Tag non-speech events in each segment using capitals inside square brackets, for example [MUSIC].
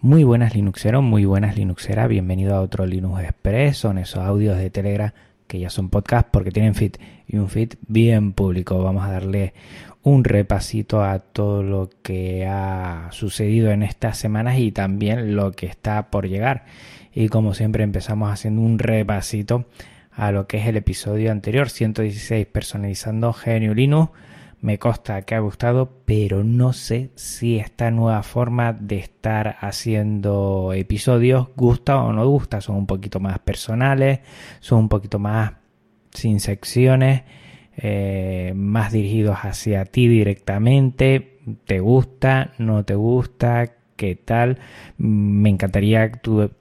Muy buenas Linuxeros, muy buenas Linuxeras, bienvenido a otro Linux Express, son esos audios de Telegram que ya son podcast porque tienen feed y un feed bien público. Vamos a darle un repasito a todo lo que ha sucedido en estas semanas y también lo que está por llegar. Y como siempre empezamos haciendo un repasito a lo que es el episodio anterior, 116 personalizando GNU Linux me consta que ha gustado, pero no sé si esta nueva forma de estar haciendo episodios gusta o no gusta. Son un poquito más personales, son un poquito más sin secciones, eh, más dirigidos hacia ti directamente. ¿Te gusta? ¿No te gusta? ¿Qué tal? Me encantaría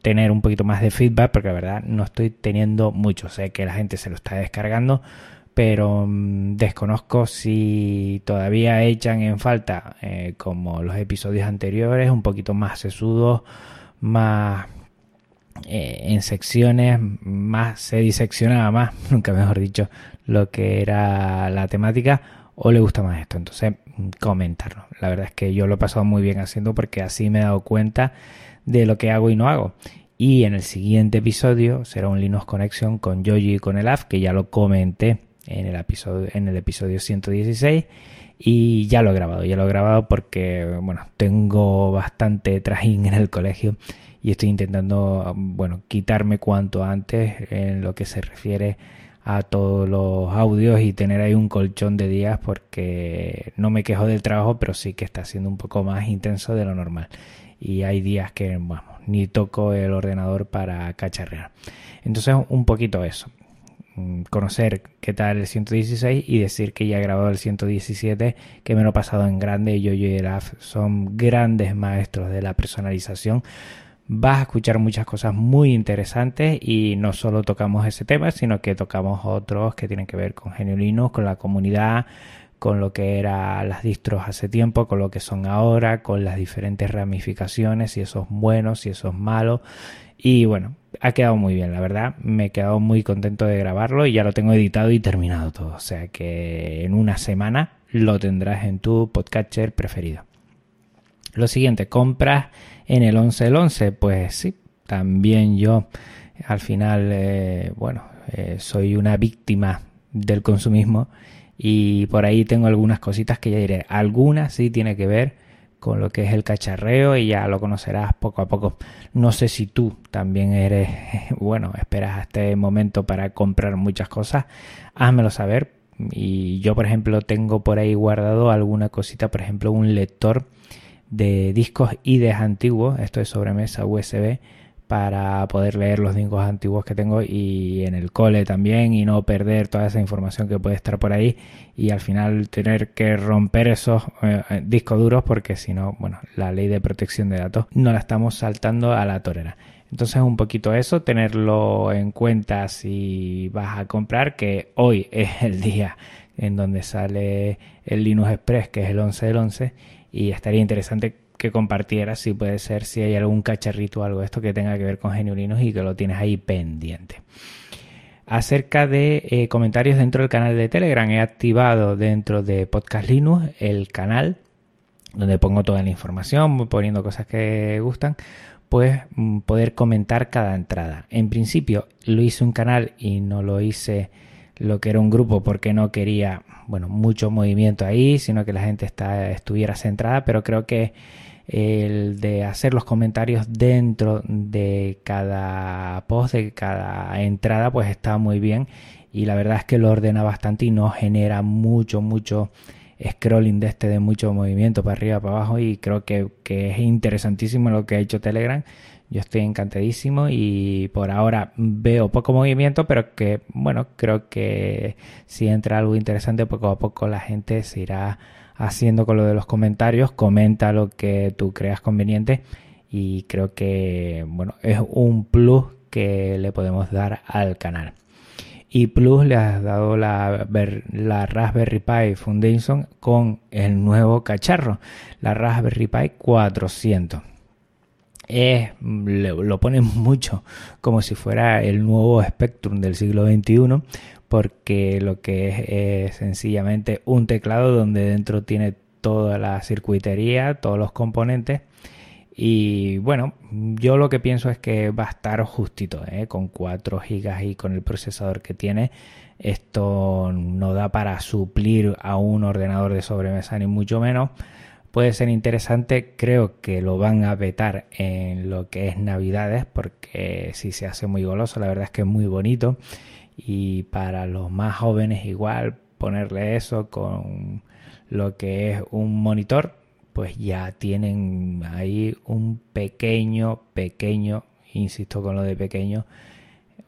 tener un poquito más de feedback porque la verdad no estoy teniendo mucho. Sé que la gente se lo está descargando pero mm, desconozco si todavía echan en falta, eh, como los episodios anteriores, un poquito más sesudos, más eh, en secciones, más se diseccionaba más, [LAUGHS] nunca mejor dicho, lo que era la temática, o le gusta más esto. Entonces, comentarlo. La verdad es que yo lo he pasado muy bien haciendo porque así me he dado cuenta de lo que hago y no hago. Y en el siguiente episodio será un Linux Connection con Yoji y con el AF, que ya lo comenté en el episodio, en el episodio 116 y ya lo he grabado, ya lo he grabado porque, bueno, tengo bastante trajín en el colegio y estoy intentando, bueno, quitarme cuanto antes en lo que se refiere a todos los audios y tener ahí un colchón de días porque no me quejo del trabajo, pero sí que está siendo un poco más intenso de lo normal. Y hay días que, bueno, ni toco el ordenador para cacharrear. Entonces, un poquito eso. Mm, conocer qué tal el 116 y decir que ya he grabado el 117, que me lo he pasado en grande. Yo y Eraf son grandes maestros de la personalización. Vas a escuchar muchas cosas muy interesantes y no solo tocamos ese tema, sino que tocamos otros que tienen que ver con Genio con la comunidad, con lo que eran las distros hace tiempo, con lo que son ahora, con las diferentes ramificaciones, si eso es bueno, si eso es malo. Y bueno, ha quedado muy bien, la verdad. Me he quedado muy contento de grabarlo y ya lo tengo editado y terminado todo. O sea que en una semana lo tendrás en tu podcatcher preferido. Lo siguiente, compras en el 11 el 11. Pues sí, también yo al final, eh, bueno, eh, soy una víctima del consumismo y por ahí tengo algunas cositas que ya diré. Algunas sí tiene que ver con lo que es el cacharreo y ya lo conocerás poco a poco. No sé si tú también eres, [LAUGHS] bueno, esperas a este momento para comprar muchas cosas, házmelo saber. Y yo, por ejemplo, tengo por ahí guardado alguna cosita, por ejemplo, un lector de discos IDEs antiguos, esto es sobremesa USB, para poder leer los discos antiguos que tengo y en el cole también y no perder toda esa información que puede estar por ahí y al final tener que romper esos eh, eh, discos duros porque si no, bueno, la ley de protección de datos no la estamos saltando a la torera. Entonces un poquito eso, tenerlo en cuenta si vas a comprar, que hoy es el día en donde sale el Linux Express, que es el 11 del 11, y estaría interesante que compartieras, si puede ser, si hay algún cacharrito o algo de esto que tenga que ver con Genuinos y que lo tienes ahí pendiente. Acerca de eh, comentarios dentro del canal de Telegram, he activado dentro de Podcast Linux el canal donde pongo toda la información, poniendo cosas que gustan, pues mm, poder comentar cada entrada. En principio lo hice un canal y no lo hice lo que era un grupo porque no quería, bueno, mucho movimiento ahí, sino que la gente está, estuviera centrada, pero creo que el de hacer los comentarios dentro de cada post, de cada entrada, pues está muy bien y la verdad es que lo ordena bastante y no genera mucho, mucho scrolling de este de mucho movimiento para arriba, para abajo y creo que, que es interesantísimo lo que ha hecho Telegram. Yo estoy encantadísimo y por ahora veo poco movimiento, pero que bueno, creo que si entra algo interesante poco a poco la gente se irá haciendo con lo de los comentarios, comenta lo que tú creas conveniente y creo que bueno, es un plus que le podemos dar al canal. Y plus le has dado la, la Raspberry Pi Foundation con el nuevo cacharro, la Raspberry Pi 400. Es, lo ponen [LAUGHS] mucho como si fuera el nuevo Spectrum del siglo XXI, porque lo que es, sencillamente un teclado donde dentro tiene toda la circuitería, todos los componentes Y bueno, yo lo que pienso es que va a estar justito, ¿eh? con 4 GB y con el procesador que tiene. Esto no da para suplir a un ordenador de sobremesa ni mucho menos. Puede ser interesante, creo que lo van a vetar en lo que es Navidades porque si se hace muy goloso, la verdad es que es muy bonito. Y para los más jóvenes igual ponerle eso con lo que es un monitor pues ya tienen ahí un pequeño, pequeño, insisto con lo de pequeño,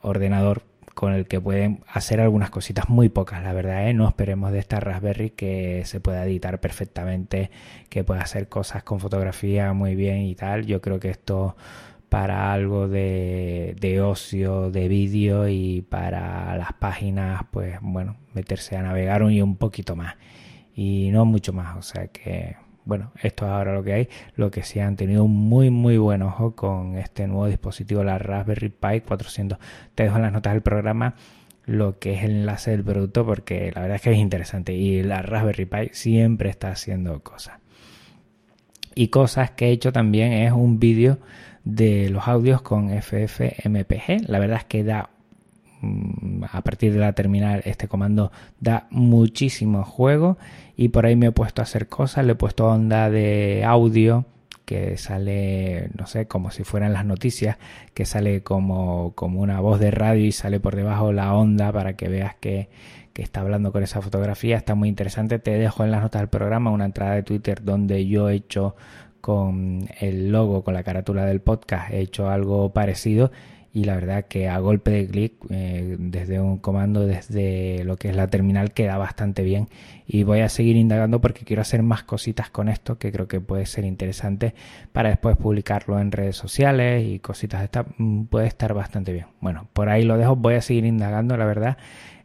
ordenador con el que pueden hacer algunas cositas muy pocas, la verdad, ¿eh? no esperemos de esta Raspberry que se pueda editar perfectamente, que pueda hacer cosas con fotografía muy bien y tal. Yo creo que esto para algo de, de ocio, de vídeo y para las páginas, pues bueno, meterse a navegar y un poquito más y no mucho más, o sea que bueno, esto es ahora lo que hay. Lo que sí han tenido un muy, muy buen ojo con este nuevo dispositivo, la Raspberry Pi 400. Te dejo en las notas del programa lo que es el enlace del producto porque la verdad es que es interesante y la Raspberry Pi siempre está haciendo cosas. Y cosas que he hecho también es un vídeo de los audios con FFmpg. La verdad es que da a partir de la terminal este comando da muchísimo juego y por ahí me he puesto a hacer cosas, le he puesto onda de audio que sale, no sé, como si fueran las noticias, que sale como, como una voz de radio y sale por debajo la onda para que veas que, que está hablando con esa fotografía. Está muy interesante. Te dejo en las notas del programa una entrada de Twitter donde yo he hecho con el logo, con la carátula del podcast, he hecho algo parecido y la verdad que a golpe de clic eh, desde un comando desde lo que es la terminal queda bastante bien. Y voy a seguir indagando porque quiero hacer más cositas con esto que creo que puede ser interesante para después publicarlo en redes sociales y cositas de esta mm, puede estar bastante bien. Bueno por ahí lo dejo voy a seguir indagando la verdad.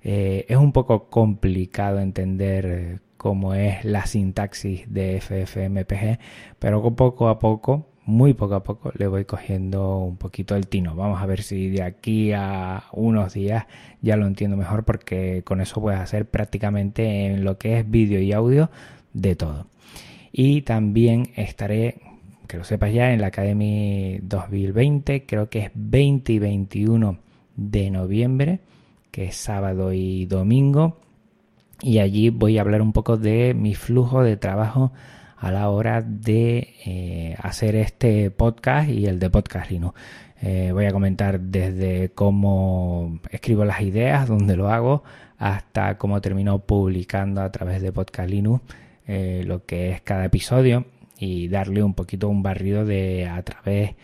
Eh, es un poco complicado entender eh, cómo es la sintaxis de FFmpg pero poco a poco muy poco a poco le voy cogiendo un poquito el tino. Vamos a ver si de aquí a unos días ya lo entiendo mejor porque con eso puedes hacer prácticamente en lo que es vídeo y audio de todo. Y también estaré, que lo sepas ya, en la Academy 2020, creo que es 20 y 21 de noviembre, que es sábado y domingo. Y allí voy a hablar un poco de mi flujo de trabajo a la hora de eh, hacer este podcast y el de Podcast Linux. Eh, voy a comentar desde cómo escribo las ideas, dónde lo hago, hasta cómo termino publicando a través de Podcast Linux eh, lo que es cada episodio y darle un poquito un barrido de a través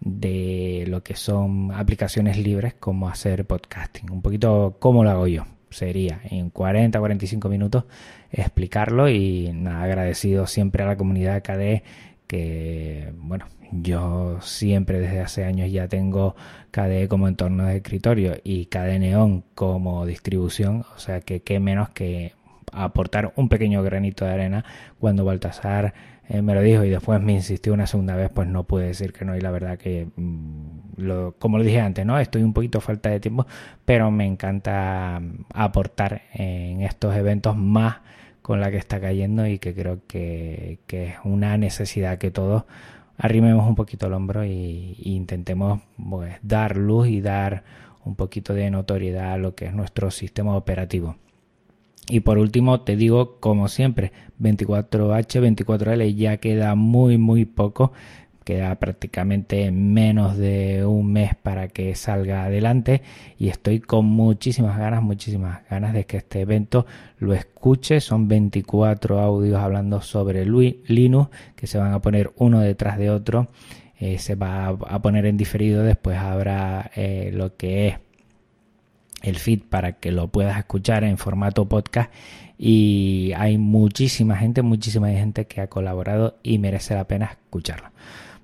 de lo que son aplicaciones libres como hacer podcasting, un poquito cómo lo hago yo sería en 40 45 minutos explicarlo y nada, agradecido siempre a la comunidad KDE que bueno yo siempre desde hace años ya tengo KDE como entorno de escritorio y KDE Neon como distribución o sea que qué menos que aportar un pequeño granito de arena cuando Baltasar me lo dijo y después me insistió una segunda vez, pues no puede decir que no. Y la verdad que, mm, lo, como lo dije antes, ¿no? Estoy un poquito falta de tiempo, pero me encanta mm, aportar en estos eventos más con la que está cayendo y que creo que, que es una necesidad que todos arrimemos un poquito el hombro y, intentemos pues, dar luz y dar un poquito de notoriedad a lo que es nuestro sistema operativo. Y por último, te digo, como siempre, 24H, 24L ya queda muy, muy poco. Queda prácticamente menos de un mes para que salga adelante y estoy con muchísimas ganas, muchísimas ganas de que este evento lo escuche. Son 24 audios hablando sobre Linux que se van a poner uno detrás de otro. Eh, se va a poner en diferido, después habrá eh, lo que es el feed para que lo puedas escuchar en formato podcast y hay muchísima gente, muchísima gente que ha colaborado y merece la pena escucharlo.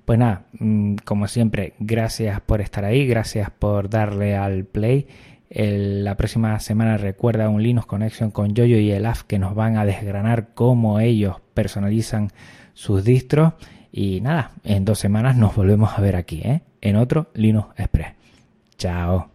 Pues nada, mm, como siempre, gracias por estar ahí, gracias por darle al play. la próxima semana recuerda un Linux Connection con Yoyo y el AF que nos van a desgranar cómo ellos personalizan sus distros. Y nada, en dos semanas nos volvemos a ver aquí, ¿eh? en otro Linux Express. Chao.